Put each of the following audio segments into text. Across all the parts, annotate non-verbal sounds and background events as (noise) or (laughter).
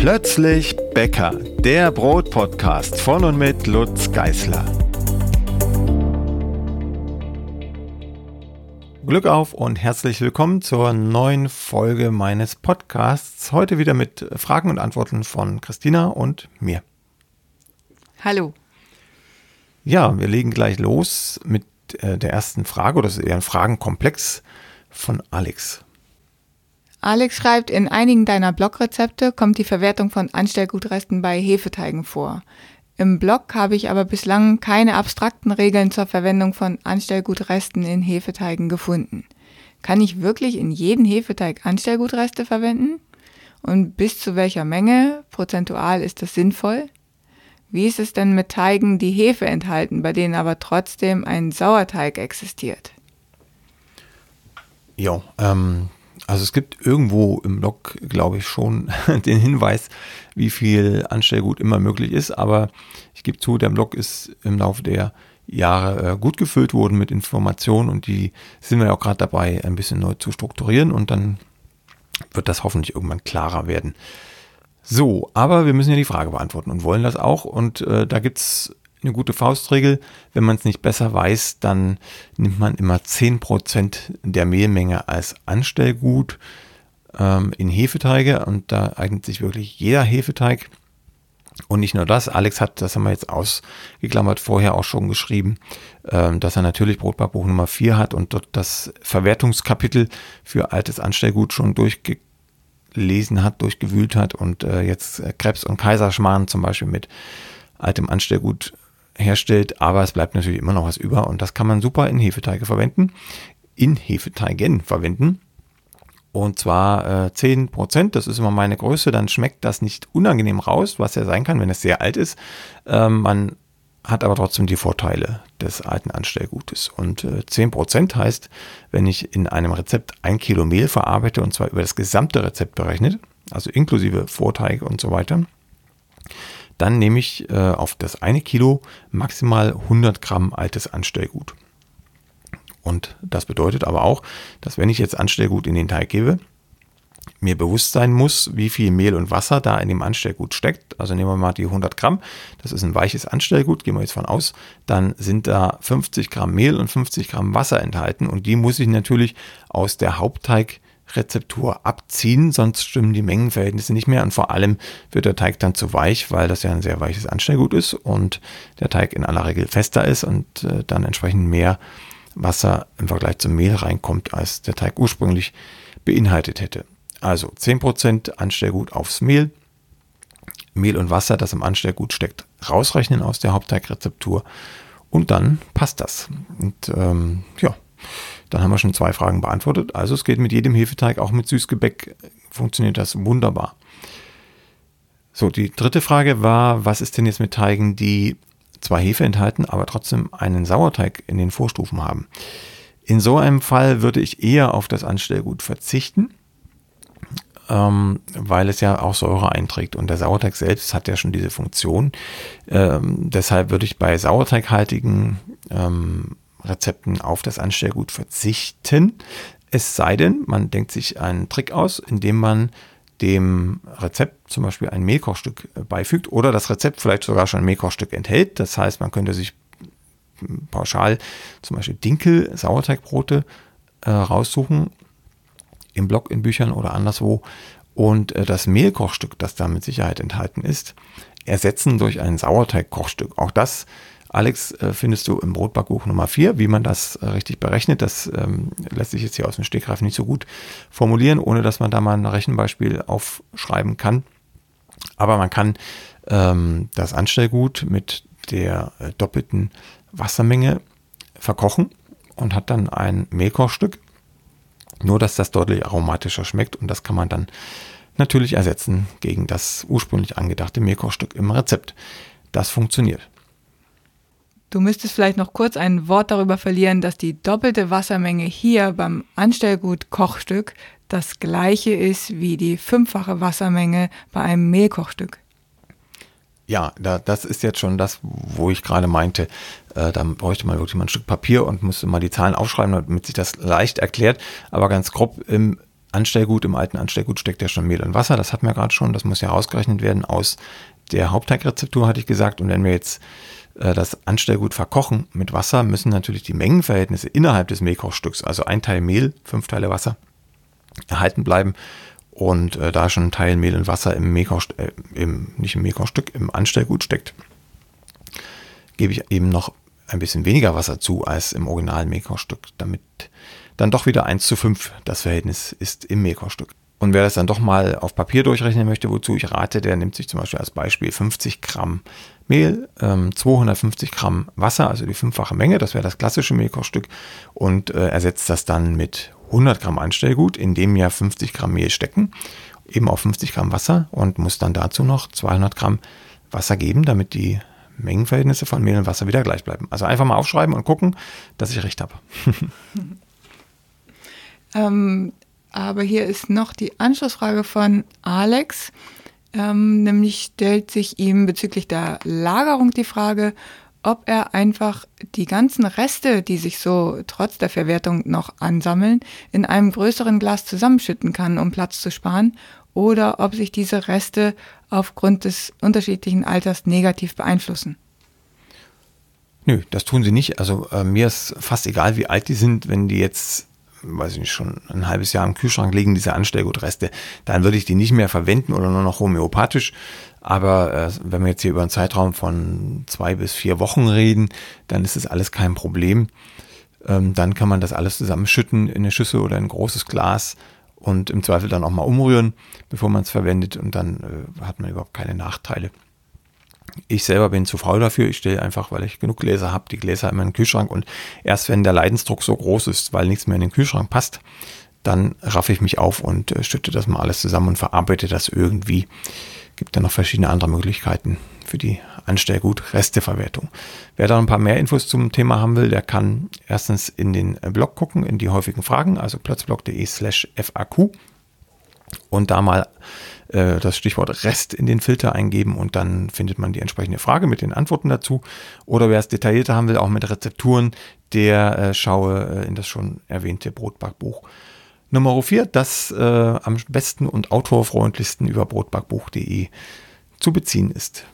Plötzlich Bäcker, der Brotpodcast von und mit Lutz Geißler. Glück auf und herzlich willkommen zur neuen Folge meines Podcasts. Heute wieder mit Fragen und Antworten von Christina und mir. Hallo. Ja, wir legen gleich los mit äh, der ersten Frage, oder das ist eher ein Fragenkomplex von Alex. Alex schreibt, in einigen deiner Blogrezepte kommt die Verwertung von Anstellgutresten bei Hefeteigen vor. Im Blog habe ich aber bislang keine abstrakten Regeln zur Verwendung von Anstellgutresten in Hefeteigen gefunden. Kann ich wirklich in jeden Hefeteig Anstellgutreste verwenden? Und bis zu welcher Menge prozentual ist das sinnvoll? Wie ist es denn mit Teigen, die Hefe enthalten, bei denen aber trotzdem ein Sauerteig existiert? Ja, ähm, also es gibt irgendwo im Blog, glaube ich, schon (laughs) den Hinweis, wie viel Anstellgut immer möglich ist. Aber ich gebe zu, der Blog ist im Laufe der Jahre äh, gut gefüllt worden mit Informationen und die sind wir auch gerade dabei, ein bisschen neu zu strukturieren und dann wird das hoffentlich irgendwann klarer werden. So, aber wir müssen ja die Frage beantworten und wollen das auch. Und äh, da gibt es eine gute Faustregel. Wenn man es nicht besser weiß, dann nimmt man immer 10% der Mehlmenge als Anstellgut ähm, in Hefeteige. Und da eignet sich wirklich jeder Hefeteig. Und nicht nur das, Alex hat, das haben wir jetzt ausgeklammert, vorher auch schon geschrieben, ähm, dass er natürlich Brotbackbuch Nummer 4 hat und dort das Verwertungskapitel für altes Anstellgut schon durchgelesen hat, durchgewühlt hat und äh, jetzt Krebs und Kaiserschmarrn zum Beispiel mit altem Anstellgut herstellt, aber es bleibt natürlich immer noch was über und das kann man super in Hefeteige verwenden, in Hefeteigen verwenden. Und zwar äh, 10%, das ist immer meine Größe, dann schmeckt das nicht unangenehm raus, was ja sein kann, wenn es sehr alt ist. Ähm, man hat aber trotzdem die Vorteile des alten Anstellgutes. Und äh, 10% heißt, wenn ich in einem Rezept ein Kilo Mehl verarbeite und zwar über das gesamte Rezept berechnet, also inklusive Vorteig und so weiter, dann nehme ich äh, auf das eine Kilo maximal 100 Gramm altes Anstellgut. Und das bedeutet aber auch, dass wenn ich jetzt Anstellgut in den Teig gebe, mir bewusst sein muss, wie viel Mehl und Wasser da in dem Anstellgut steckt. Also nehmen wir mal die 100 Gramm, das ist ein weiches Anstellgut, gehen wir jetzt von aus, dann sind da 50 Gramm Mehl und 50 Gramm Wasser enthalten und die muss ich natürlich aus der Hauptteigrezeptur abziehen, sonst stimmen die Mengenverhältnisse nicht mehr und vor allem wird der Teig dann zu weich, weil das ja ein sehr weiches Anstellgut ist und der Teig in aller Regel fester ist und äh, dann entsprechend mehr Wasser im Vergleich zum Mehl reinkommt, als der Teig ursprünglich beinhaltet hätte. Also 10% Anstellgut aufs Mehl. Mehl und Wasser, das im Anstellgut steckt, rausrechnen aus der Hauptteigrezeptur. Und dann passt das. Und ähm, ja, dann haben wir schon zwei Fragen beantwortet. Also es geht mit jedem Hefeteig, auch mit Süßgebäck funktioniert das wunderbar. So, die dritte Frage war, was ist denn jetzt mit Teigen, die zwar Hefe enthalten, aber trotzdem einen Sauerteig in den Vorstufen haben? In so einem Fall würde ich eher auf das Anstellgut verzichten ähm, weil es ja auch Säure einträgt. Und der Sauerteig selbst hat ja schon diese Funktion. Ähm, deshalb würde ich bei sauerteighaltigen ähm, Rezepten auf das Anstellgut verzichten. Es sei denn, man denkt sich einen Trick aus, indem man dem Rezept zum Beispiel ein Mehlkochstück äh, beifügt oder das Rezept vielleicht sogar schon ein Mehlkochstück enthält. Das heißt, man könnte sich pauschal zum Beispiel Dinkel-Sauerteigbrote äh, raussuchen im Blog, in Büchern oder anderswo. Und äh, das Mehlkochstück, das da mit Sicherheit enthalten ist, ersetzen durch ein Sauerteigkochstück. Auch das, Alex, äh, findest du im Brotbackbuch Nummer 4, wie man das äh, richtig berechnet. Das ähm, lässt sich jetzt hier aus dem Stegreif nicht so gut formulieren, ohne dass man da mal ein Rechenbeispiel aufschreiben kann. Aber man kann ähm, das Anstellgut mit der äh, doppelten Wassermenge verkochen und hat dann ein Mehlkochstück nur, dass das deutlich aromatischer schmeckt und das kann man dann natürlich ersetzen gegen das ursprünglich angedachte Mehlkochstück im Rezept. Das funktioniert. Du müsstest vielleicht noch kurz ein Wort darüber verlieren, dass die doppelte Wassermenge hier beim Anstellgut Kochstück das gleiche ist wie die fünffache Wassermenge bei einem Mehlkochstück. Ja, da, das ist jetzt schon das, wo ich gerade meinte. Äh, da bräuchte man wirklich mal ein Stück Papier und müsste mal die Zahlen aufschreiben, damit sich das leicht erklärt. Aber ganz grob im Anstellgut, im alten Anstellgut steckt ja schon Mehl und Wasser, das hatten wir gerade schon, das muss ja ausgerechnet werden aus der Hauptteigrezeptur, hatte ich gesagt. Und wenn wir jetzt das Anstellgut verkochen mit Wasser, müssen natürlich die Mengenverhältnisse innerhalb des Mehlkochstücks, also ein Teil Mehl, fünf Teile Wasser, erhalten bleiben. Und äh, da schon ein Teil Mehl und Wasser im Mehlkoch, äh, im, nicht im Mehlkochstück, im Anstellgut steckt, gebe ich eben noch ein bisschen weniger Wasser zu als im originalen Mehlkochstück, damit dann doch wieder 1 zu 5 das Verhältnis ist im Mehlkochstück. Und wer das dann doch mal auf Papier durchrechnen möchte, wozu ich rate, der nimmt sich zum Beispiel als Beispiel 50 Gramm Mehl, ähm, 250 Gramm Wasser, also die fünffache Menge, das wäre das klassische Mehlkochstück, und äh, ersetzt das dann mit 100 Gramm Anstellgut, in dem ja 50 Gramm Mehl stecken, eben auf 50 Gramm Wasser und muss dann dazu noch 200 Gramm Wasser geben, damit die Mengenverhältnisse von Mehl und Wasser wieder gleich bleiben. Also einfach mal aufschreiben und gucken, dass ich recht habe. (laughs) ähm, aber hier ist noch die Anschlussfrage von Alex. Ähm, nämlich stellt sich ihm bezüglich der Lagerung die Frage, ob er einfach die ganzen Reste, die sich so trotz der Verwertung noch ansammeln, in einem größeren Glas zusammenschütten kann, um Platz zu sparen, oder ob sich diese Reste aufgrund des unterschiedlichen Alters negativ beeinflussen. Nö, das tun sie nicht. Also äh, mir ist fast egal, wie alt die sind, wenn die jetzt weiß ich nicht, schon ein halbes Jahr im Kühlschrank liegen, diese Anstellgutreste, dann würde ich die nicht mehr verwenden oder nur noch homöopathisch. Aber äh, wenn wir jetzt hier über einen Zeitraum von zwei bis vier Wochen reden, dann ist es alles kein Problem. Ähm, dann kann man das alles zusammenschütten in eine Schüssel oder in ein großes Glas und im Zweifel dann auch mal umrühren, bevor man es verwendet und dann äh, hat man überhaupt keine Nachteile. Ich selber bin zu faul dafür. Ich stelle einfach, weil ich genug Gläser habe, die Gläser in den Kühlschrank. Und erst wenn der Leidensdruck so groß ist, weil nichts mehr in den Kühlschrank passt, dann raffe ich mich auf und äh, stütte das mal alles zusammen und verarbeite das irgendwie. Gibt dann noch verschiedene andere Möglichkeiten für die Anstellgut-Resteverwertung. Wer da ein paar mehr Infos zum Thema haben will, der kann erstens in den Blog gucken, in die häufigen Fragen, also plötzblog.de slash FAQ und da mal äh, das Stichwort Rest in den Filter eingeben und dann findet man die entsprechende Frage mit den Antworten dazu. Oder wer es detaillierter haben will, auch mit Rezepturen, der äh, schaue äh, in das schon erwähnte Brotbackbuch. Nummer 4, das äh, am besten und autorfreundlichsten über brotbackbuch.de zu beziehen ist.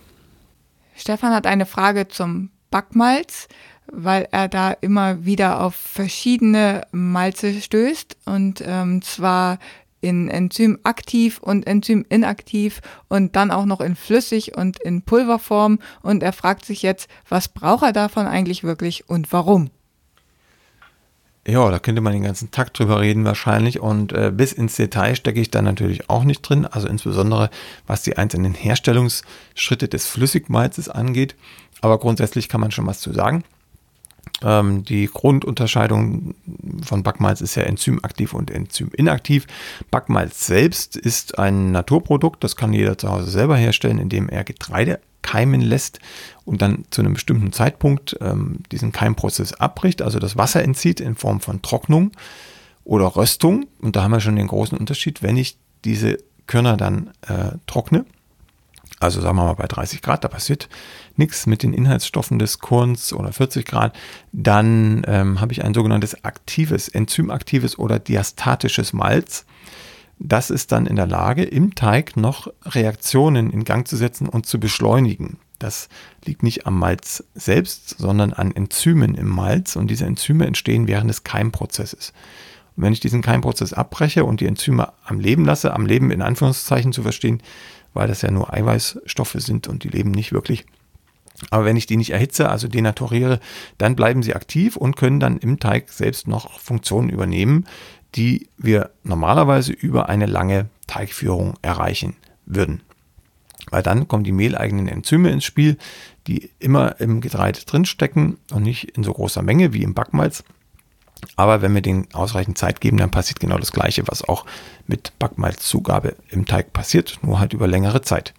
Stefan hat eine Frage zum Backmalz, weil er da immer wieder auf verschiedene Malze stößt. Und ähm, zwar in Enzym aktiv und Enzym inaktiv und dann auch noch in flüssig und in Pulverform. Und er fragt sich jetzt, was braucht er davon eigentlich wirklich und warum? Ja, da könnte man den ganzen Tag drüber reden wahrscheinlich und äh, bis ins Detail stecke ich da natürlich auch nicht drin, also insbesondere was die einzelnen Herstellungsschritte des Flüssigmalzes angeht. Aber grundsätzlich kann man schon was zu sagen. Ähm, die Grundunterscheidung von Backmalz ist ja enzymaktiv und enzyminaktiv. Backmalz selbst ist ein Naturprodukt, das kann jeder zu Hause selber herstellen, indem er Getreide keimen lässt und dann zu einem bestimmten Zeitpunkt ähm, diesen Keimprozess abbricht, also das Wasser entzieht in Form von Trocknung oder Röstung. Und da haben wir schon den großen Unterschied, wenn ich diese Körner dann äh, trockne, also sagen wir mal bei 30 Grad, da passiert nichts mit den Inhaltsstoffen des Korns oder 40 Grad, dann ähm, habe ich ein sogenanntes aktives, enzymaktives oder diastatisches Malz. Das ist dann in der Lage, im Teig noch Reaktionen in Gang zu setzen und zu beschleunigen. Das liegt nicht am Malz selbst, sondern an Enzymen im Malz und diese Enzyme entstehen während des Keimprozesses. Und wenn ich diesen Keimprozess abbreche und die Enzyme am Leben lasse, am Leben in Anführungszeichen zu verstehen, weil das ja nur Eiweißstoffe sind und die leben nicht wirklich. Aber wenn ich die nicht erhitze, also denaturiere, dann bleiben sie aktiv und können dann im Teig selbst noch Funktionen übernehmen, die wir normalerweise über eine lange Teigführung erreichen würden. Weil dann kommen die mehleigenen Enzyme ins Spiel, die immer im Getreide drinstecken und nicht in so großer Menge wie im Backmalz. Aber wenn wir denen ausreichend Zeit geben, dann passiert genau das Gleiche, was auch mit Backmalzzugabe im Teig passiert, nur halt über längere Zeit.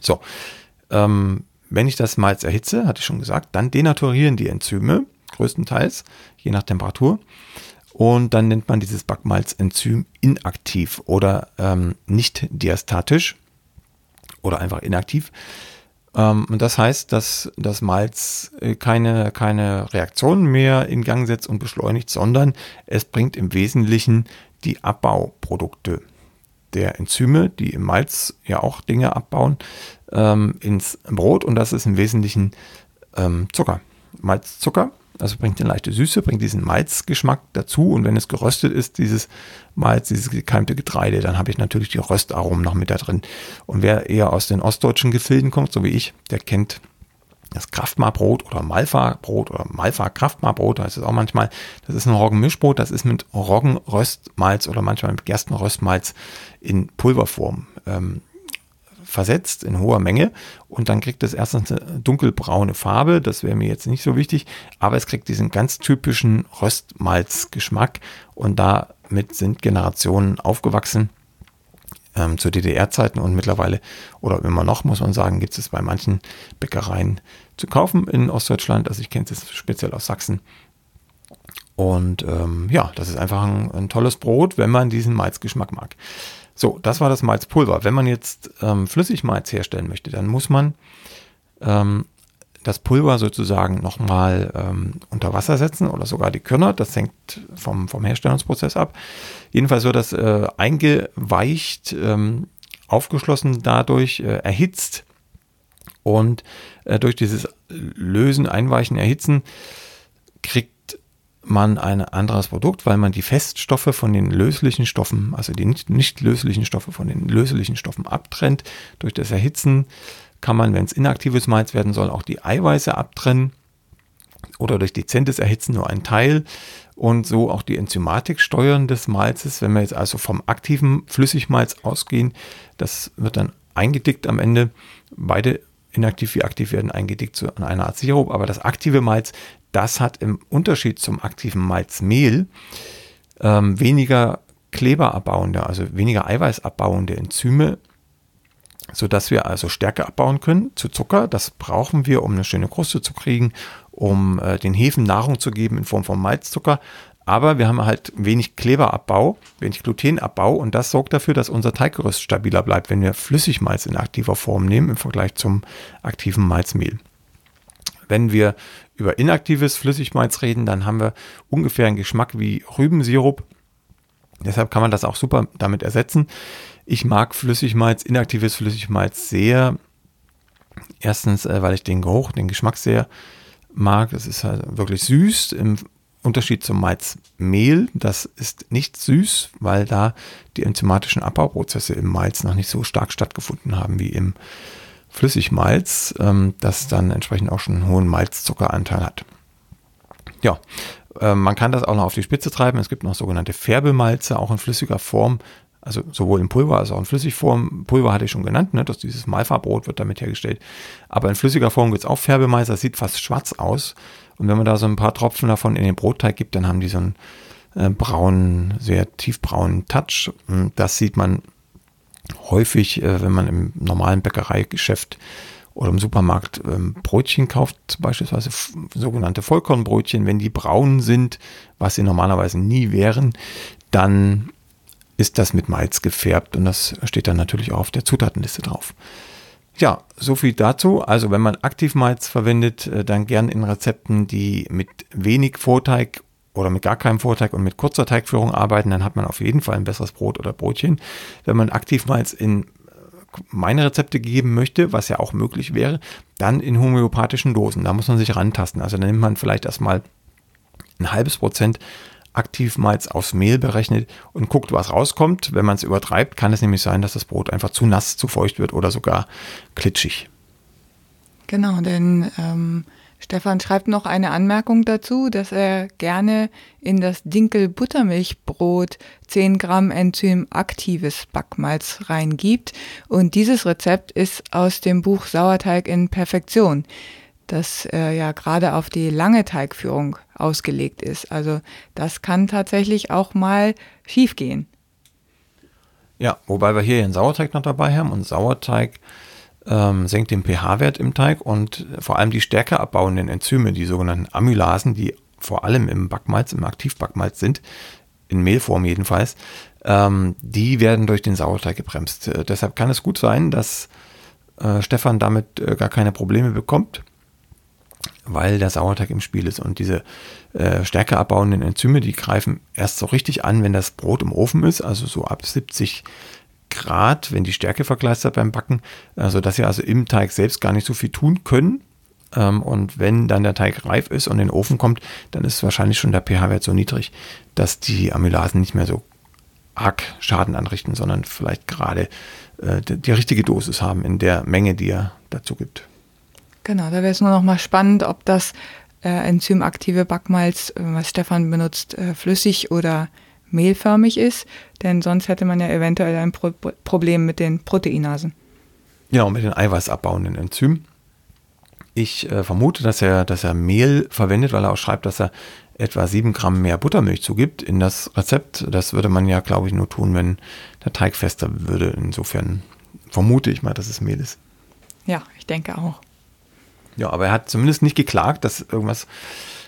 So, ähm, wenn ich das Malz erhitze, hatte ich schon gesagt, dann denaturieren die Enzyme größtenteils, je nach Temperatur. Und dann nennt man dieses Backmalzenzym inaktiv oder ähm, nicht diastatisch oder einfach inaktiv. Ähm, und das heißt, dass das Malz äh, keine, keine Reaktionen mehr in Gang setzt und beschleunigt, sondern es bringt im Wesentlichen die Abbauprodukte der Enzyme, die im Malz ja auch Dinge abbauen, ähm, ins Brot und das ist im Wesentlichen ähm, Zucker. Malzzucker, also bringt eine leichte Süße, bringt diesen Malzgeschmack dazu und wenn es geröstet ist, dieses Malz, dieses gekeimte Getreide, dann habe ich natürlich die Röstaromen noch mit da drin. Und wer eher aus den ostdeutschen Gefilden kommt, so wie ich, der kennt das Kraftmarbrot oder Malfa-Brot oder Malfa-Kraftmarbrot, heißt es auch manchmal. Das ist ein Roggenmischbrot, das ist mit Roggenröstmalz oder manchmal mit Gerstenröstmalz in Pulverform ähm, versetzt in hoher Menge und dann kriegt es erstens eine dunkelbraune Farbe, das wäre mir jetzt nicht so wichtig, aber es kriegt diesen ganz typischen Röstmalzgeschmack und damit sind Generationen aufgewachsen ähm, zu DDR-Zeiten und mittlerweile oder immer noch, muss man sagen, gibt es bei manchen Bäckereien zu kaufen in Ostdeutschland. Also ich kenne es speziell aus Sachsen. Und ähm, ja, das ist einfach ein, ein, tolles Brot, wenn man diesen Malzgeschmack mag. So, das war das Malzpulver. Wenn man jetzt ähm, Flüssigmalz herstellen möchte, dann muss man ähm, das Pulver sozusagen nochmal ähm, unter Wasser setzen oder sogar die Körner. Das hängt vom, vom Herstellungsprozess ab. Jedenfalls wird das äh, eingeweicht, ähm, aufgeschlossen dadurch, äh, erhitzt und äh, durch dieses Lösen, Einweichen, Erhitzen kriegt man ein anderes Produkt, weil man die Feststoffe von den löslichen Stoffen, also die nicht, nicht löslichen Stoffe von den löslichen Stoffen abtrennt. Durch das Erhitzen kann man, wenn es inaktives Malz werden soll, auch die Eiweiße abtrennen oder durch dezentes Erhitzen nur ein Teil und so auch die Enzymatik steuern des Malzes. Wenn wir jetzt also vom aktiven Flüssigmalz ausgehen, das wird dann eingedickt am Ende. Beide inaktiv wie aktiv werden eingedickt zu einer Art Sirup, aber das aktive Malz, das hat im Unterschied zum aktiven Malzmehl ähm, weniger kleberabbauende, also weniger eiweißabbauende Enzyme, sodass wir also Stärke abbauen können zu Zucker. Das brauchen wir, um eine schöne Kruste zu kriegen, um äh, den Hefen Nahrung zu geben in Form von Malzzucker. Aber wir haben halt wenig Kleberabbau, wenig Glutenabbau und das sorgt dafür, dass unser Teiggerüst stabiler bleibt, wenn wir Flüssigmalz in aktiver Form nehmen im Vergleich zum aktiven Malzmehl. Wenn wir über inaktives Flüssigmalz reden, dann haben wir ungefähr einen Geschmack wie Rübensirup. Deshalb kann man das auch super damit ersetzen. Ich mag Flüssigmalz, inaktives Flüssigmalz sehr. Erstens, äh, weil ich den Geruch, den Geschmack sehr mag. Es ist halt wirklich süß im Unterschied zum Malzmehl. Das ist nicht süß, weil da die enzymatischen Abbauprozesse im Malz noch nicht so stark stattgefunden haben wie im Flüssigmalz, ähm, das dann entsprechend auch schon einen hohen Malzzuckeranteil hat. Ja, äh, man kann das auch noch auf die Spitze treiben. Es gibt noch sogenannte Färbemalze, auch in flüssiger Form. Also sowohl in Pulver als auch in Flüssigform. Pulver hatte ich schon genannt, ne, dass dieses Malfabrot wird damit hergestellt. Aber in flüssiger Form gibt es auch Färbemalz, das sieht fast schwarz aus. Und wenn man da so ein paar Tropfen davon in den Brotteig gibt, dann haben die so einen äh, braunen, sehr tiefbraunen Touch. Das sieht man häufig, äh, wenn man im normalen Bäckereigeschäft oder im Supermarkt ähm, Brötchen kauft, beispielsweise sogenannte Vollkornbrötchen, wenn die braun sind, was sie normalerweise nie wären, dann ist das mit Malz gefärbt und das steht dann natürlich auch auf der Zutatenliste drauf. Ja, so viel dazu. Also wenn man Aktivmalz verwendet, äh, dann gern in Rezepten, die mit wenig Vorteig oder mit gar keinem Vorteig und mit kurzer Teigführung arbeiten, dann hat man auf jeden Fall ein besseres Brot oder Brotchen. Wenn man Aktivmalz in äh, meine Rezepte geben möchte, was ja auch möglich wäre, dann in homöopathischen Dosen. Da muss man sich rantasten. Also dann nimmt man vielleicht erstmal ein halbes Prozent Aktivmalz aufs Mehl berechnet und guckt, was rauskommt. Wenn man es übertreibt, kann es nämlich sein, dass das Brot einfach zu nass, zu feucht wird oder sogar klitschig. Genau, denn ähm, Stefan schreibt noch eine Anmerkung dazu, dass er gerne in das Dinkel-Buttermilchbrot 10 Gramm Enzym-aktives Backmalz reingibt. Und dieses Rezept ist aus dem Buch Sauerteig in Perfektion das äh, ja gerade auf die lange Teigführung ausgelegt ist. Also das kann tatsächlich auch mal schiefgehen. Ja, wobei wir hier den Sauerteig noch dabei haben und Sauerteig ähm, senkt den pH-Wert im Teig und vor allem die stärker abbauenden Enzyme, die sogenannten Amylasen, die vor allem im Backmalz, im Aktivbackmalz sind, in Mehlform jedenfalls, ähm, die werden durch den Sauerteig gebremst. Äh, deshalb kann es gut sein, dass äh, Stefan damit äh, gar keine Probleme bekommt weil der Sauerteig im Spiel ist. Und diese äh, stärkeabbauenden Enzyme, die greifen erst so richtig an, wenn das Brot im Ofen ist, also so ab 70 Grad, wenn die Stärke vergleistert beim Backen, also dass sie also im Teig selbst gar nicht so viel tun können. Ähm, und wenn dann der Teig reif ist und in den Ofen kommt, dann ist wahrscheinlich schon der pH-Wert so niedrig, dass die Amylasen nicht mehr so arg Schaden anrichten, sondern vielleicht gerade äh, die, die richtige Dosis haben in der Menge, die er dazu gibt. Genau, da wäre es nur noch mal spannend, ob das äh, enzymaktive Backmalz, äh, was Stefan benutzt, äh, flüssig oder mehlförmig ist, denn sonst hätte man ja eventuell ein Pro Problem mit den Proteinasen. Ja, und mit den eiweißabbauenden Enzymen. Ich äh, vermute, dass er, dass er Mehl verwendet, weil er auch schreibt, dass er etwa 7 Gramm mehr Buttermilch zugibt in das Rezept. Das würde man ja, glaube ich, nur tun, wenn der Teig fester würde. Insofern vermute ich mal, dass es Mehl ist. Ja, ich denke auch. Ja, aber er hat zumindest nicht geklagt, dass irgendwas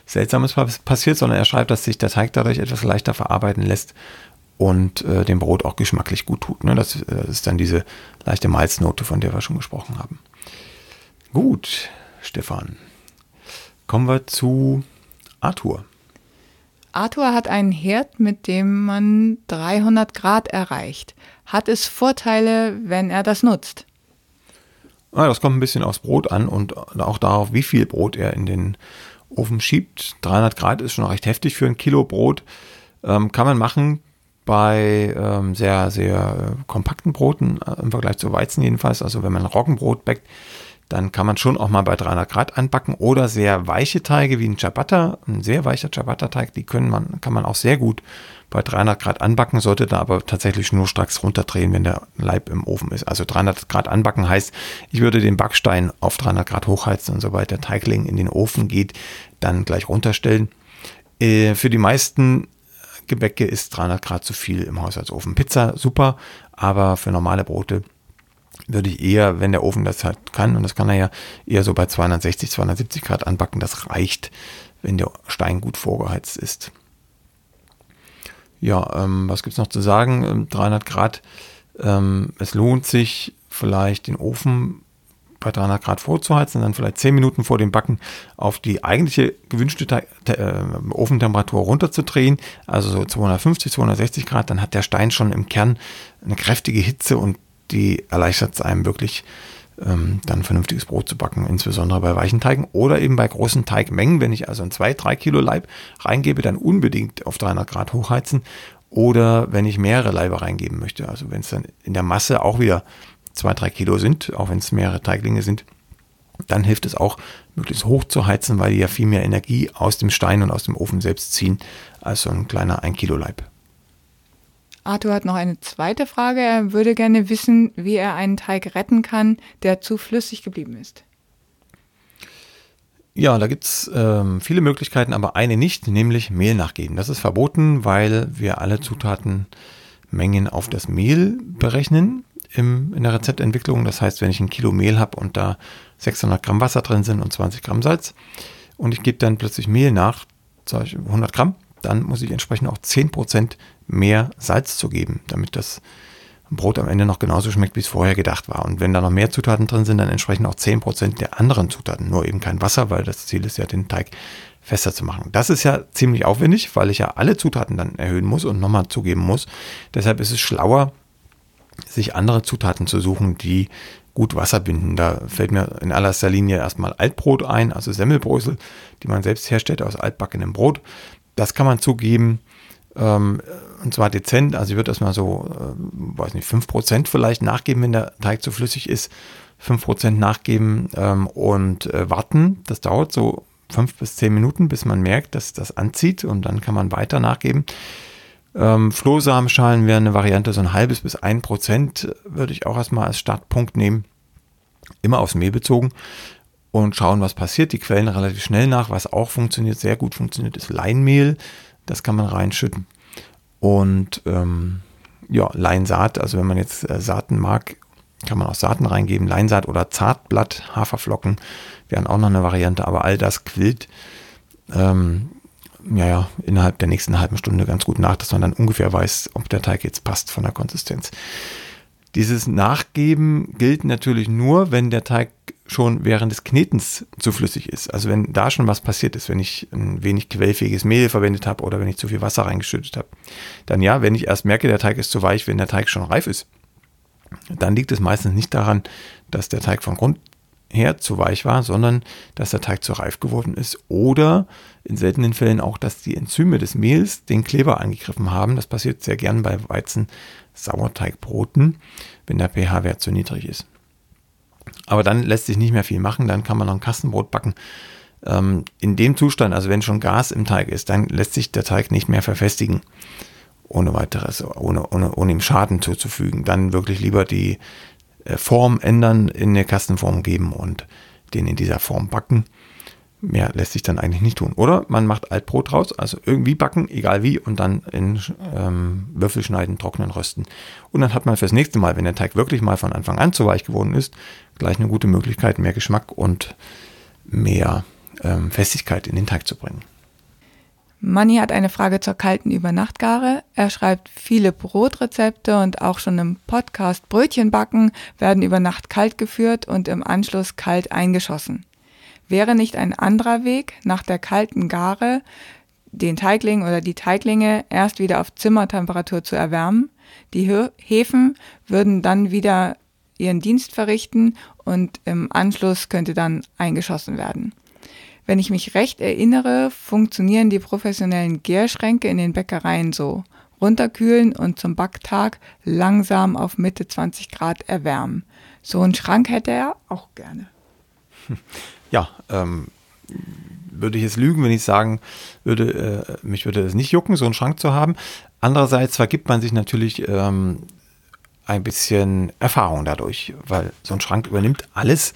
Seltsames passiert, sondern er schreibt, dass sich der Teig dadurch etwas leichter verarbeiten lässt und äh, dem Brot auch geschmacklich gut tut. Ne? Das, äh, ist dann diese leichte Malznote, von der wir schon gesprochen haben. Gut, Stefan. Kommen wir zu Arthur. Arthur hat einen Herd, mit dem man 300 Grad erreicht. Hat es Vorteile, wenn er das nutzt? Ja, das kommt ein bisschen aufs Brot an und auch darauf, wie viel Brot er in den Ofen schiebt. 300 Grad ist schon recht heftig für ein Kilo Brot. Ähm, kann man machen bei ähm, sehr, sehr kompakten Broten, äh, im Vergleich zu Weizen jedenfalls. Also wenn man Roggenbrot backt, dann kann man schon auch mal bei 300 Grad anbacken oder sehr weiche Teige wie ein Ciabatta, ein sehr weicher Ciabatta-Teig, die können man, kann man auch sehr gut bei 300 Grad anbacken, sollte da aber tatsächlich nur stracks runterdrehen, wenn der Leib im Ofen ist. Also 300 Grad anbacken heißt, ich würde den Backstein auf 300 Grad hochheizen und sobald der Teigling in den Ofen geht, dann gleich runterstellen. Äh, für die meisten Gebäcke ist 300 Grad zu viel im Haushaltsofen. Pizza super, aber für normale Brote würde ich eher, wenn der Ofen das halt kann, und das kann er ja, eher so bei 260, 270 Grad anbacken. Das reicht, wenn der Stein gut vorgeheizt ist. Ja, ähm, was gibt es noch zu sagen? 300 ähm, Grad. Ähm, es lohnt sich vielleicht den Ofen bei 300 Grad vorzuheizen, dann vielleicht 10 Minuten vor dem Backen auf die eigentliche gewünschte äh, Ofentemperatur runterzudrehen, also so 250, 260 Grad, dann hat der Stein schon im Kern eine kräftige Hitze und die erleichtert es einem wirklich, ähm, dann vernünftiges Brot zu backen, insbesondere bei weichen Teigen oder eben bei großen Teigmengen. Wenn ich also ein 2-3 Kilo Leib reingebe, dann unbedingt auf 300 Grad hochheizen oder wenn ich mehrere Leibe reingeben möchte. Also wenn es dann in der Masse auch wieder 2-3 Kilo sind, auch wenn es mehrere Teiglinge sind, dann hilft es auch, möglichst hoch zu heizen, weil die ja viel mehr Energie aus dem Stein und aus dem Ofen selbst ziehen als so ein kleiner 1 Kilo Leib. Arthur hat noch eine zweite Frage. Er würde gerne wissen, wie er einen Teig retten kann, der zu flüssig geblieben ist. Ja, da gibt es ähm, viele Möglichkeiten, aber eine nicht, nämlich Mehl nachgeben. Das ist verboten, weil wir alle Zutatenmengen auf das Mehl berechnen im, in der Rezeptentwicklung. Das heißt, wenn ich ein Kilo Mehl habe und da 600 Gramm Wasser drin sind und 20 Gramm Salz und ich gebe dann plötzlich Mehl nach, 100 Gramm, dann muss ich entsprechend auch 10% mehr Salz zu geben, damit das Brot am Ende noch genauso schmeckt, wie es vorher gedacht war. Und wenn da noch mehr Zutaten drin sind, dann entsprechen auch 10% der anderen Zutaten. Nur eben kein Wasser, weil das Ziel ist ja, den Teig fester zu machen. Das ist ja ziemlich aufwendig, weil ich ja alle Zutaten dann erhöhen muss und nochmal zugeben muss. Deshalb ist es schlauer, sich andere Zutaten zu suchen, die gut Wasser binden. Da fällt mir in allererster Linie erstmal Altbrot ein, also Semmelbrösel, die man selbst herstellt aus altbackenem Brot. Das kann man zugeben. Ähm, und zwar dezent. Also ich würde erstmal so, äh, weiß nicht, 5% vielleicht nachgeben, wenn der Teig zu flüssig ist. 5% nachgeben ähm, und äh, warten. Das dauert so 5 bis 10 Minuten, bis man merkt, dass das anzieht und dann kann man weiter nachgeben. Ähm, Flohsamenschalen wäre eine Variante, so ein halbes bis ein Prozent würde ich auch erstmal als Startpunkt nehmen. Immer aufs Mehl bezogen und schauen, was passiert. Die quellen relativ schnell nach. Was auch funktioniert, sehr gut funktioniert, ist Leinmehl. Das kann man reinschütten. Und ähm, ja, Leinsaat, also wenn man jetzt äh, Saaten mag, kann man auch Saaten reingeben. Leinsaat oder Zartblatt, Haferflocken wären auch noch eine Variante, aber all das quillt ähm, ja, ja, innerhalb der nächsten halben Stunde ganz gut nach, dass man dann ungefähr weiß, ob der Teig jetzt passt von der Konsistenz. Dieses Nachgeben gilt natürlich nur, wenn der Teig schon während des Knetens zu flüssig ist. Also wenn da schon was passiert ist, wenn ich ein wenig quellfähiges Mehl verwendet habe oder wenn ich zu viel Wasser reingeschüttet habe, dann ja, wenn ich erst merke, der Teig ist zu weich, wenn der Teig schon reif ist, dann liegt es meistens nicht daran, dass der Teig von Grund her zu weich war, sondern dass der Teig zu reif geworden ist oder in seltenen Fällen auch, dass die Enzyme des Mehls den Kleber angegriffen haben. Das passiert sehr gern bei Weizen-Sauerteigbroten, wenn der pH-Wert zu niedrig ist. Aber dann lässt sich nicht mehr viel machen, dann kann man noch ein Kastenbrot backen. Ähm, in dem Zustand, also wenn schon Gas im Teig ist, dann lässt sich der Teig nicht mehr verfestigen, ohne weiteres, ohne, ohne, ohne ihm Schaden zuzufügen. Dann wirklich lieber die äh, Form ändern, in eine Kastenform geben und den in dieser Form backen. Mehr lässt sich dann eigentlich nicht tun. Oder man macht Altbrot raus, also irgendwie backen, egal wie, und dann in ähm, Würfel schneiden, trocknen, rösten. Und dann hat man fürs nächste Mal, wenn der Teig wirklich mal von Anfang an zu weich geworden ist, gleich eine gute Möglichkeit, mehr Geschmack und mehr ähm, Festigkeit in den Teig zu bringen. Manni hat eine Frage zur kalten Übernachtgare. Er schreibt, viele Brotrezepte und auch schon im Podcast Brötchenbacken werden über Nacht kalt geführt und im Anschluss kalt eingeschossen. Wäre nicht ein anderer Weg, nach der kalten Gare den Teigling oder die Teiglinge erst wieder auf Zimmertemperatur zu erwärmen? Die Hefen würden dann wieder ihren Dienst verrichten und im Anschluss könnte dann eingeschossen werden. Wenn ich mich recht erinnere, funktionieren die professionellen Gärschränke in den Bäckereien so. Runterkühlen und zum Backtag langsam auf Mitte 20 Grad erwärmen. So einen Schrank hätte er auch gerne. (laughs) ja, ähm, würde ich jetzt lügen, wenn ich sagen würde, äh, mich würde es nicht jucken, so einen Schrank zu haben. Andererseits vergibt man sich natürlich ähm, ein bisschen Erfahrung dadurch, weil so ein Schrank übernimmt alles.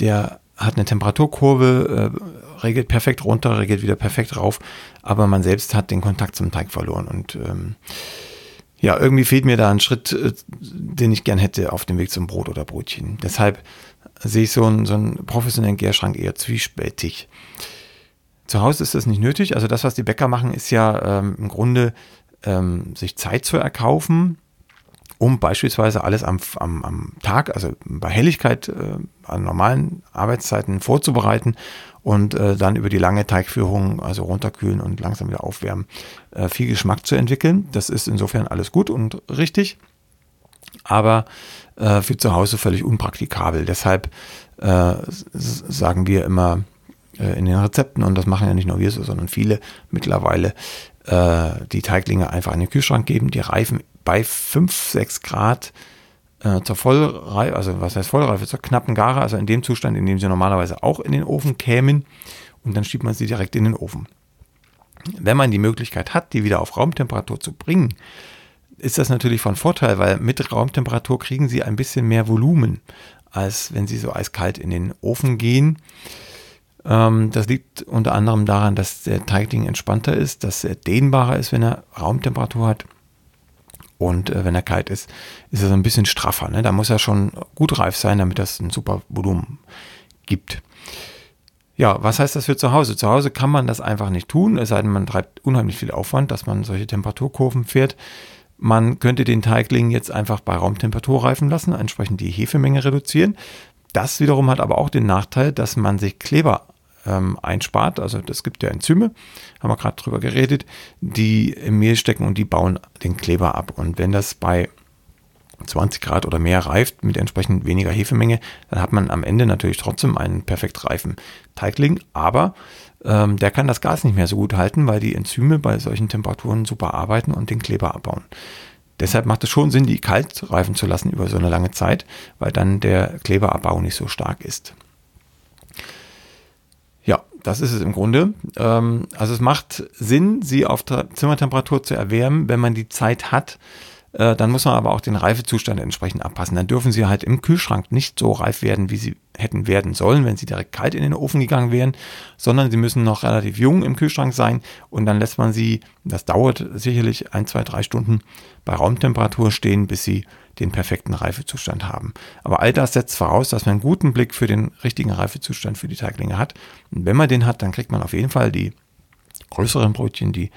Der hat eine Temperaturkurve, äh, regelt perfekt runter, regelt wieder perfekt rauf, aber man selbst hat den Kontakt zum Teig verloren und ähm, ja, irgendwie fehlt mir da ein Schritt, äh, den ich gern hätte auf dem Weg zum Brot oder Brötchen. Deshalb sehe ich so einen, so einen professionellen Gärschrank eher zwiespältig. Zu Hause ist das nicht nötig. Also das, was die Bäcker machen, ist ja ähm, im Grunde ähm, sich Zeit zu erkaufen, um beispielsweise alles am, am, am Tag, also bei Helligkeit, äh, an normalen Arbeitszeiten vorzubereiten und äh, dann über die lange Teigführung, also runterkühlen und langsam wieder aufwärmen, äh, viel Geschmack zu entwickeln. Das ist insofern alles gut und richtig. Aber äh, für zu Hause völlig unpraktikabel. Deshalb äh, sagen wir immer äh, in den Rezepten, und das machen ja nicht nur wir so, sondern viele mittlerweile, äh, die Teiglinge einfach in den Kühlschrank geben, die reifen bei 5, 6 Grad äh, zur Vollreife, also was heißt Vollreife, zur knappen Gare, also in dem Zustand, in dem sie normalerweise auch in den Ofen kämen, und dann schiebt man sie direkt in den Ofen. Wenn man die Möglichkeit hat, die wieder auf Raumtemperatur zu bringen, ist das natürlich von Vorteil, weil mit Raumtemperatur kriegen sie ein bisschen mehr Volumen, als wenn sie so eiskalt in den Ofen gehen. Ähm, das liegt unter anderem daran, dass der Teigling entspannter ist, dass er dehnbarer ist, wenn er Raumtemperatur hat. Und äh, wenn er kalt ist, ist er so ein bisschen straffer. Ne? Da muss er schon gut reif sein, damit das ein super Volumen gibt. Ja, was heißt das für zu Hause? Zu Hause kann man das einfach nicht tun, es sei denn, man treibt unheimlich viel Aufwand, dass man solche Temperaturkurven fährt. Man könnte den Teigling jetzt einfach bei Raumtemperatur reifen lassen, entsprechend die Hefemenge reduzieren. Das wiederum hat aber auch den Nachteil, dass man sich Kleber ähm, einspart. Also das gibt ja Enzyme, haben wir gerade drüber geredet, die im Mehl stecken und die bauen den Kleber ab. Und wenn das bei 20 Grad oder mehr reift mit entsprechend weniger Hefemenge, dann hat man am Ende natürlich trotzdem einen perfekt reifen Teigling, aber ähm, der kann das Gas nicht mehr so gut halten, weil die Enzyme bei solchen Temperaturen super arbeiten und den Kleber abbauen. Deshalb macht es schon Sinn, die kalt reifen zu lassen über so eine lange Zeit, weil dann der Kleberabbau nicht so stark ist. Ja, das ist es im Grunde. Ähm, also es macht Sinn, sie auf Zimmertemperatur zu erwärmen, wenn man die Zeit hat, äh, dann muss man aber auch den Reifezustand entsprechend abpassen. Dann dürfen sie halt im Kühlschrank nicht so reif werden, wie sie hätten werden sollen, wenn sie direkt kalt in den Ofen gegangen wären, sondern sie müssen noch relativ jung im Kühlschrank sein und dann lässt man sie, das dauert sicherlich ein, zwei, drei Stunden bei Raumtemperatur stehen, bis sie den perfekten Reifezustand haben. Aber all das setzt voraus, dass man einen guten Blick für den richtigen Reifezustand für die Teiglinge hat. Und wenn man den hat, dann kriegt man auf jeden Fall die größeren Brötchen, die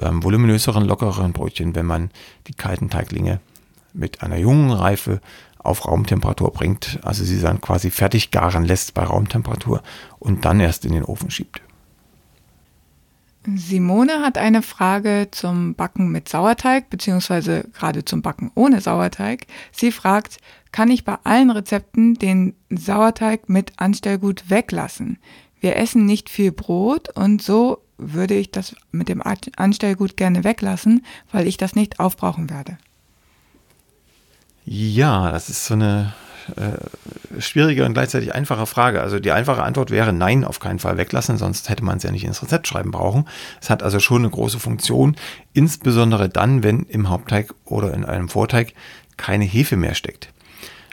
ähm, voluminöseren, lockereren Brötchen, wenn man die kalten Teiglinge mit einer jungen Reife auf Raumtemperatur bringt. Also sie dann quasi fertig garen lässt bei Raumtemperatur und dann erst in den Ofen schiebt. Simone hat eine Frage zum Backen mit Sauerteig, beziehungsweise gerade zum Backen ohne Sauerteig. Sie fragt, kann ich bei allen Rezepten den Sauerteig mit Anstellgut weglassen? Wir essen nicht viel Brot und so würde ich das mit dem Anstellgut gerne weglassen, weil ich das nicht aufbrauchen werde. Ja, das ist so eine äh, schwierige und gleichzeitig einfache Frage. Also die einfache Antwort wäre nein, auf keinen Fall weglassen, sonst hätte man es ja nicht ins Rezept schreiben brauchen. Es hat also schon eine große Funktion, insbesondere dann, wenn im Hauptteig oder in einem Vorteig keine Hefe mehr steckt.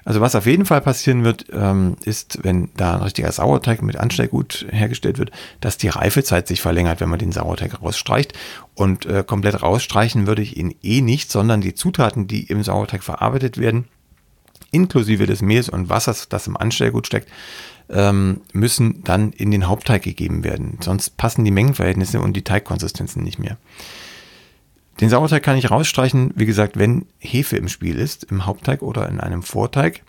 Also was auf jeden Fall passieren wird, ähm, ist, wenn da ein richtiger Sauerteig mit Anstellgut hergestellt wird, dass die Reifezeit sich verlängert, wenn man den Sauerteig rausstreicht. Und äh, komplett rausstreichen würde ich ihn eh nicht, sondern die Zutaten, die im Sauerteig verarbeitet werden, inklusive des Mehls und Wassers, das im Anstellgut steckt, ähm, müssen dann in den Hauptteig gegeben werden. Sonst passen die Mengenverhältnisse und die Teigkonsistenzen nicht mehr. Den Sauerteig kann ich rausstreichen, wie gesagt, wenn Hefe im Spiel ist, im Hauptteig oder in einem Vorteig.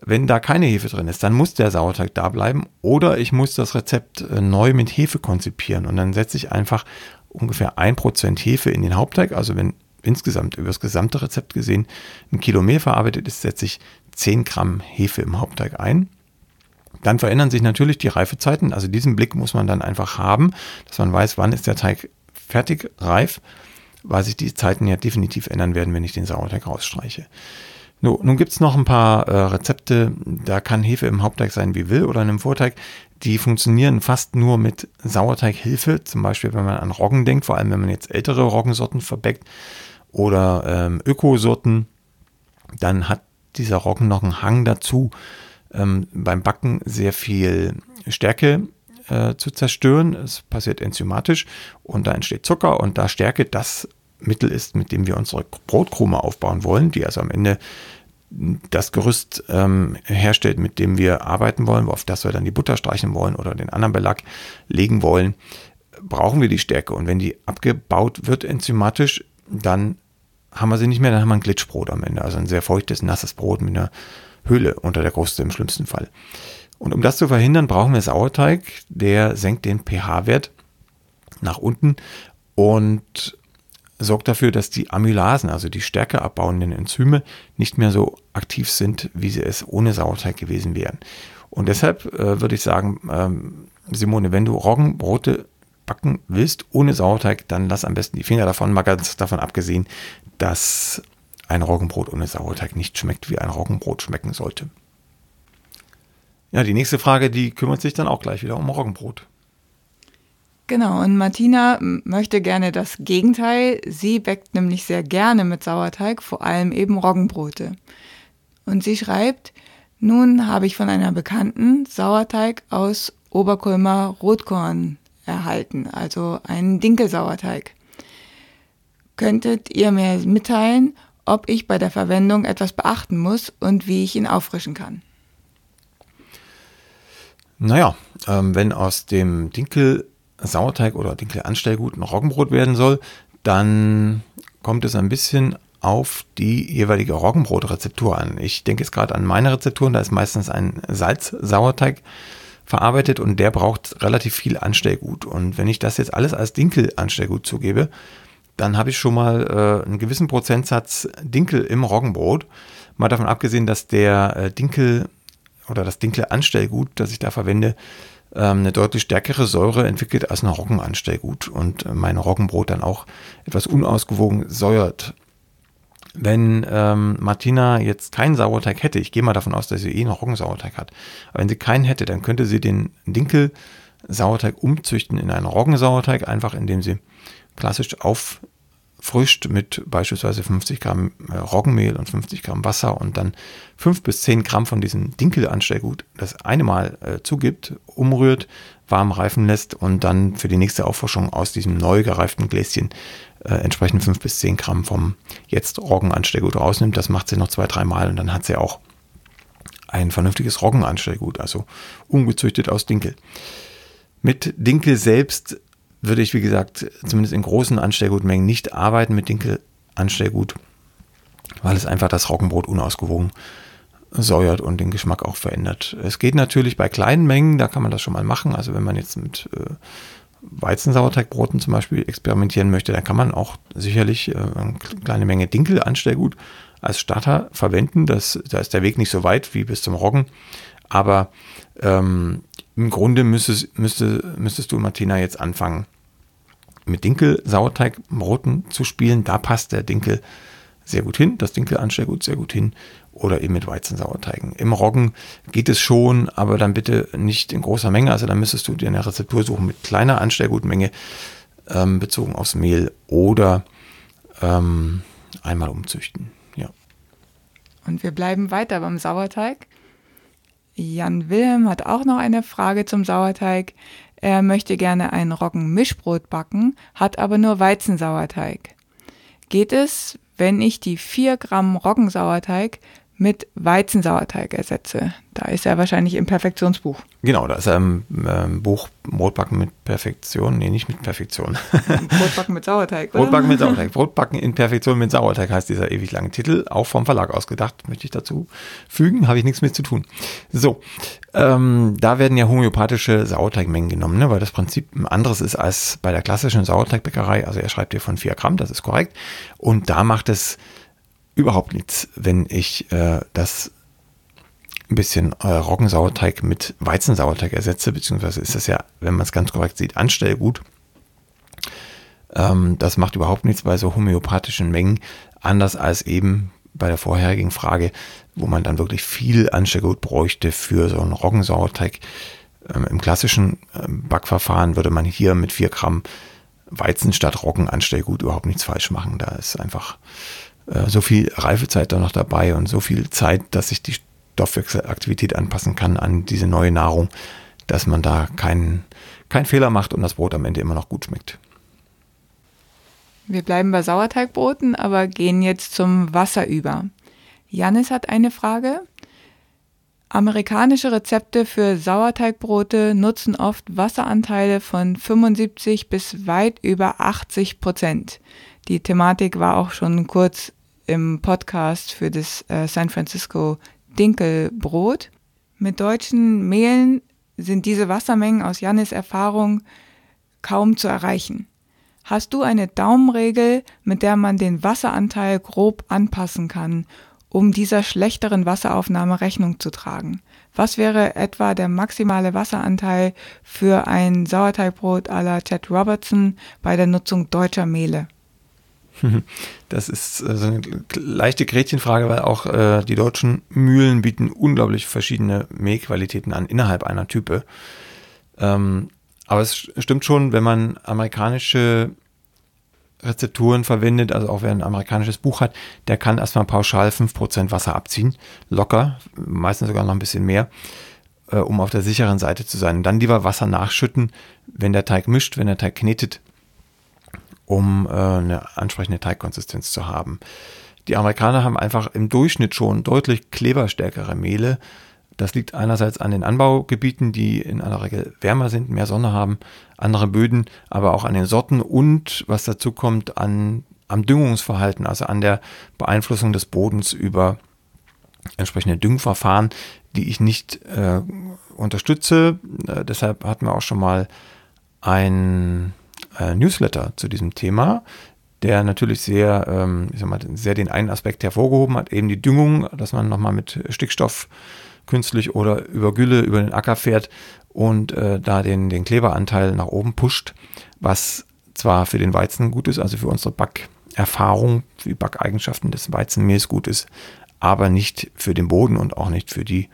Wenn da keine Hefe drin ist, dann muss der Sauerteig da bleiben oder ich muss das Rezept äh, neu mit Hefe konzipieren und dann setze ich einfach ungefähr 1% Hefe in den Hauptteig. Also wenn insgesamt über das gesamte Rezept gesehen ein Kilo Mehl verarbeitet ist, setze ich 10 Gramm Hefe im Hauptteig ein. Dann verändern sich natürlich die Reifezeiten. Also diesen Blick muss man dann einfach haben, dass man weiß, wann ist der Teig fertig reif, weil sich die Zeiten ja definitiv ändern werden, wenn ich den Sauerteig rausstreiche. Nun gibt es noch ein paar äh, Rezepte, da kann Hefe im Hauptteig sein wie will oder in einem Vorteig. Die funktionieren fast nur mit Sauerteighilfe, zum Beispiel wenn man an Roggen denkt, vor allem wenn man jetzt ältere Roggensorten verbeckt oder ähm, Ökosorten, dann hat dieser Roggen noch einen Hang dazu, ähm, beim Backen sehr viel Stärke äh, zu zerstören. Es passiert enzymatisch und da entsteht Zucker und da Stärke das Mittel ist, mit dem wir unsere Brotkrume aufbauen wollen, die also am Ende das Gerüst ähm, herstellt, mit dem wir arbeiten wollen, auf das wir dann die Butter streichen wollen oder den anderen Belag legen wollen, brauchen wir die Stärke. Und wenn die abgebaut wird enzymatisch, dann haben wir sie nicht mehr, dann haben wir ein Glitchbrot am Ende. Also ein sehr feuchtes, nasses Brot mit einer Höhle unter der Kruste im schlimmsten Fall. Und um das zu verhindern, brauchen wir Sauerteig, der senkt den pH-Wert nach unten und sorgt dafür, dass die Amylasen, also die stärker abbauenden Enzyme, nicht mehr so aktiv sind, wie sie es ohne Sauerteig gewesen wären. Und deshalb äh, würde ich sagen, ähm, Simone, wenn du Roggenbrote backen willst ohne Sauerteig, dann lass am besten die Finger davon, mal ganz davon abgesehen, dass ein Roggenbrot ohne Sauerteig nicht schmeckt, wie ein Roggenbrot schmecken sollte. Ja, die nächste Frage, die kümmert sich dann auch gleich wieder um Roggenbrot. Genau, und Martina möchte gerne das Gegenteil. Sie backt nämlich sehr gerne mit Sauerteig, vor allem eben Roggenbrote. Und sie schreibt, nun habe ich von einer Bekannten Sauerteig aus Oberkulmer Rotkorn erhalten, also einen Dinkelsauerteig. Könntet ihr mir mitteilen, ob ich bei der Verwendung etwas beachten muss und wie ich ihn auffrischen kann? Naja, ähm, wenn aus dem Dinkel-Sauerteig oder Dinkel-Anstellgut ein Roggenbrot werden soll, dann kommt es ein bisschen auf die jeweilige Roggenbrotrezeptur an. Ich denke jetzt gerade an meine Rezepturen, da ist meistens ein Salz-Sauerteig verarbeitet und der braucht relativ viel Anstellgut. Und wenn ich das jetzt alles als Dinkel-Anstellgut zugebe, dann habe ich schon mal äh, einen gewissen Prozentsatz Dinkel im Roggenbrot. Mal davon abgesehen, dass der äh, Dinkel oder das Dinkel-Anstellgut, das ich da verwende, ähm, eine deutlich stärkere Säure entwickelt als ein Roggenanstellgut und mein Roggenbrot dann auch etwas unausgewogen säuert. Wenn ähm, Martina jetzt keinen Sauerteig hätte, ich gehe mal davon aus, dass sie eh einen Roggensauerteig hat, aber wenn sie keinen hätte, dann könnte sie den Dinkel-Sauerteig umzüchten in einen Roggensauerteig, einfach indem sie klassisch auffrischt mit beispielsweise 50 Gramm äh, Roggenmehl und 50 Gramm Wasser und dann 5 bis 10 Gramm von diesem Dinkelanstellgut das eine Mal äh, zugibt, umrührt, warm reifen lässt und dann für die nächste Auffrischung aus diesem neu gereiften Gläschen äh, entsprechend 5 bis 10 Gramm vom jetzt Roggenanstellgut rausnimmt. Das macht sie noch zwei, drei Mal und dann hat sie auch ein vernünftiges Roggenanstellgut, also ungezüchtet aus Dinkel. Mit Dinkel selbst würde ich, wie gesagt, zumindest in großen Anstellgutmengen nicht arbeiten mit Dinkel-Anstellgut, weil es einfach das Roggenbrot unausgewogen säuert und den Geschmack auch verändert. Es geht natürlich bei kleinen Mengen, da kann man das schon mal machen. Also wenn man jetzt mit äh, Weizensauerteigbroten zum Beispiel experimentieren möchte, dann kann man auch sicherlich äh, eine kleine Menge Dinkel-Anstellgut als Starter verwenden. Das, da ist der Weg nicht so weit wie bis zum Roggen. Aber ähm, im Grunde müsstest, müsste, müsstest du, Martina, jetzt anfangen, mit Dinkel-Sauerteigbroten zu spielen. Da passt der Dinkel sehr gut hin, das Dinkel-Anstellgut sehr gut hin oder eben mit Weizensauerteigen. Im Roggen geht es schon, aber dann bitte nicht in großer Menge. Also dann müsstest du dir eine Rezeptur suchen mit kleiner Anstellgutmenge ähm, bezogen aufs Mehl oder ähm, einmal umzüchten. Ja. Und wir bleiben weiter beim Sauerteig. Jan Wilhelm hat auch noch eine Frage zum Sauerteig. Er möchte gerne ein Roggenmischbrot backen, hat aber nur Weizensauerteig. Geht es, wenn ich die 4 Gramm Roggensauerteig mit Weizensauerteig ersetze. Da ist er wahrscheinlich im Perfektionsbuch. Genau, da ist er im ähm, Buch Brotbacken mit Perfektion. Nee, nicht mit Perfektion. (laughs) Brotbacken mit Sauerteig. Oder? Brotbacken mit Sauerteig. Brotbacken in Perfektion mit Sauerteig heißt dieser ewig lange Titel. Auch vom Verlag ausgedacht, möchte ich dazu fügen. Habe ich nichts mit zu tun. So, ähm, da werden ja homöopathische Sauerteigmengen genommen, ne, weil das Prinzip ein anderes ist als bei der klassischen Sauerteigbäckerei. Also er schreibt hier von 4 Gramm, das ist korrekt. Und da macht es überhaupt nichts, wenn ich äh, das ein bisschen äh, Roggensauerteig mit Weizensauerteig ersetze, beziehungsweise ist das ja, wenn man es ganz korrekt sieht, Anstellgut. Ähm, das macht überhaupt nichts bei so homöopathischen Mengen, anders als eben bei der vorherigen Frage, wo man dann wirklich viel Anstellgut bräuchte für so einen Roggensauerteig. Ähm, Im klassischen äh, Backverfahren würde man hier mit 4 Gramm Weizen statt Roggenanstellgut überhaupt nichts falsch machen. Da ist einfach äh, so viel Reifezeit da noch dabei und so viel Zeit, dass sich die Stoffwechselaktivität anpassen kann an diese neue Nahrung, dass man da keinen kein Fehler macht und das Brot am Ende immer noch gut schmeckt. Wir bleiben bei Sauerteigbroten, aber gehen jetzt zum Wasser über. Janis hat eine Frage. Amerikanische Rezepte für Sauerteigbrote nutzen oft Wasseranteile von 75 bis weit über 80 Prozent. Die Thematik war auch schon kurz im Podcast für das äh, San Francisco Dinkelbrot. Mit deutschen Mehlen sind diese Wassermengen aus Jannis Erfahrung kaum zu erreichen. Hast du eine Daumenregel, mit der man den Wasseranteil grob anpassen kann, um dieser schlechteren Wasseraufnahme Rechnung zu tragen? Was wäre etwa der maximale Wasseranteil für ein Sauerteigbrot à la Chad Robertson bei der Nutzung deutscher Mehle? (laughs) Das ist äh, so eine leichte Gretchenfrage, weil auch äh, die deutschen Mühlen bieten unglaublich verschiedene Mehlqualitäten an innerhalb einer Type. Ähm, aber es stimmt schon, wenn man amerikanische Rezepturen verwendet, also auch wer ein amerikanisches Buch hat, der kann erstmal pauschal 5% Wasser abziehen, locker, meistens sogar noch ein bisschen mehr, äh, um auf der sicheren Seite zu sein. Und dann lieber Wasser nachschütten, wenn der Teig mischt, wenn der Teig knetet, um äh, eine ansprechende Teigkonsistenz zu haben. Die Amerikaner haben einfach im Durchschnitt schon deutlich kleberstärkere Mehle. Das liegt einerseits an den Anbaugebieten, die in aller Regel wärmer sind, mehr Sonne haben, andere Böden, aber auch an den Sorten und was dazu kommt an, am Düngungsverhalten, also an der Beeinflussung des Bodens über entsprechende Düngverfahren, die ich nicht äh, unterstütze. Äh, deshalb hatten wir auch schon mal ein äh, Newsletter zu diesem Thema, der natürlich sehr, ähm, ich sag mal, sehr den einen Aspekt hervorgehoben hat, eben die Düngung, dass man nochmal mit Stickstoff künstlich oder über Gülle über den Acker fährt und äh, da den, den Kleberanteil nach oben pusht, was zwar für den Weizen gut ist, also für unsere Backerfahrung, für die Backeigenschaften des Weizenmehls gut ist, aber nicht für den Boden und auch nicht für die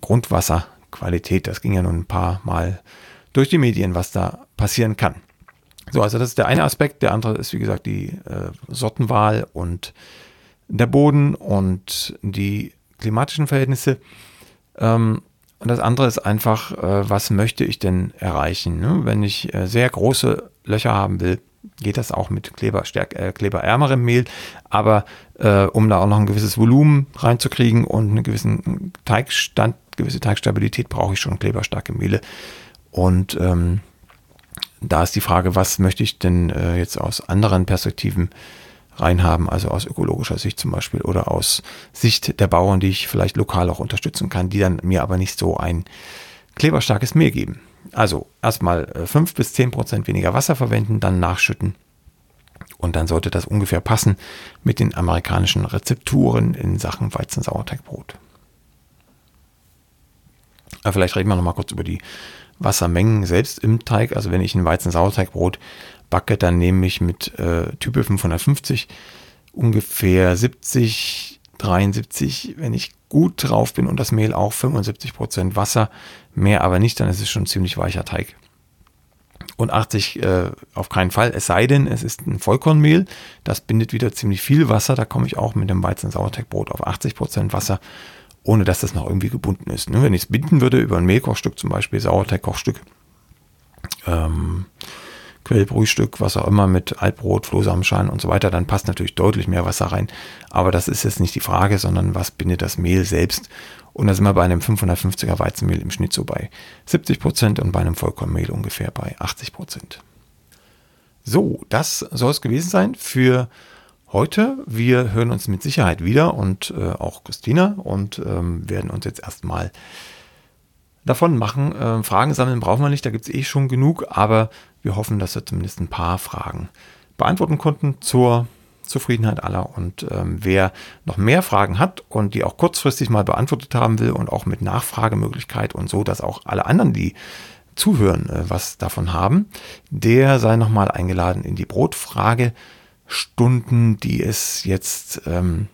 Grundwasserqualität. Das ging ja nun ein paar Mal durch die Medien, was da passieren kann. So, also das ist der eine Aspekt. Der andere ist, wie gesagt, die äh, Sortenwahl und der Boden und die klimatischen Verhältnisse. Ähm, und das andere ist einfach, äh, was möchte ich denn erreichen? Ne? Wenn ich äh, sehr große Löcher haben will, geht das auch mit Kleberstärk äh, kleberärmerem Mehl. Aber äh, um da auch noch ein gewisses Volumen reinzukriegen und einen gewissen Teigstand, gewisse Teigstabilität, brauche ich schon kleberstarke Mehle. Und ähm, da ist die Frage, was möchte ich denn äh, jetzt aus anderen Perspektiven reinhaben, also aus ökologischer Sicht zum Beispiel oder aus Sicht der Bauern, die ich vielleicht lokal auch unterstützen kann, die dann mir aber nicht so ein kleberstarkes Mehl geben. Also erstmal 5 bis 10 Prozent weniger Wasser verwenden, dann nachschütten und dann sollte das ungefähr passen mit den amerikanischen Rezepturen in Sachen Weizensauerteigbrot. Aber vielleicht reden wir noch mal kurz über die Wassermengen selbst im Teig. Also wenn ich ein Weizensauerteigbrot backe, dann nehme ich mit äh, Type 550 ungefähr 70, 73, wenn ich gut drauf bin und das Mehl auch 75 Prozent Wasser, mehr aber nicht, dann ist es schon ein ziemlich weicher Teig. Und 80 äh, auf keinen Fall, es sei denn, es ist ein Vollkornmehl, das bindet wieder ziemlich viel Wasser, da komme ich auch mit dem Weizen-Sauerteigbrot auf 80 Prozent Wasser, ohne dass das noch irgendwie gebunden ist. Ne? Wenn ich es binden würde über ein Mehlkochstück, zum Beispiel Sauerteigkochstück, ähm, Quellbrühstück, was auch immer mit Altbrot, Flohsamenschalen und so weiter, dann passt natürlich deutlich mehr Wasser rein. Aber das ist jetzt nicht die Frage, sondern was bindet das Mehl selbst? Und da sind wir bei einem 550er Weizenmehl im Schnitt so bei 70 Prozent und bei einem Vollkornmehl ungefähr bei 80 Prozent. So, das soll es gewesen sein für heute. Wir hören uns mit Sicherheit wieder und äh, auch Christina und ähm, werden uns jetzt erstmal davon machen. Äh, Fragen sammeln brauchen wir nicht, da gibt es eh schon genug, aber wir hoffen, dass wir zumindest ein paar Fragen beantworten konnten zur Zufriedenheit aller. Und ähm, wer noch mehr Fragen hat und die auch kurzfristig mal beantwortet haben will und auch mit Nachfragemöglichkeit und so, dass auch alle anderen, die zuhören, äh, was davon haben, der sei nochmal eingeladen in die Brotfragestunden, die es jetzt ähm,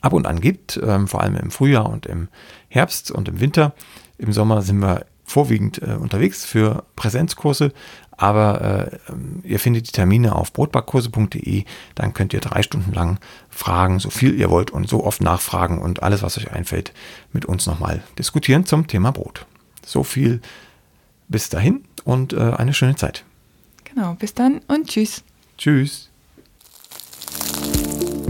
ab und an gibt, ähm, vor allem im Frühjahr und im Herbst und im Winter. Im Sommer sind wir vorwiegend äh, unterwegs für Präsenzkurse, aber äh, ihr findet die Termine auf brotbackkurse.de, dann könnt ihr drei Stunden lang fragen, so viel ihr wollt und so oft nachfragen und alles, was euch einfällt, mit uns nochmal diskutieren zum Thema Brot. So viel bis dahin und äh, eine schöne Zeit. Genau, bis dann und tschüss. Tschüss.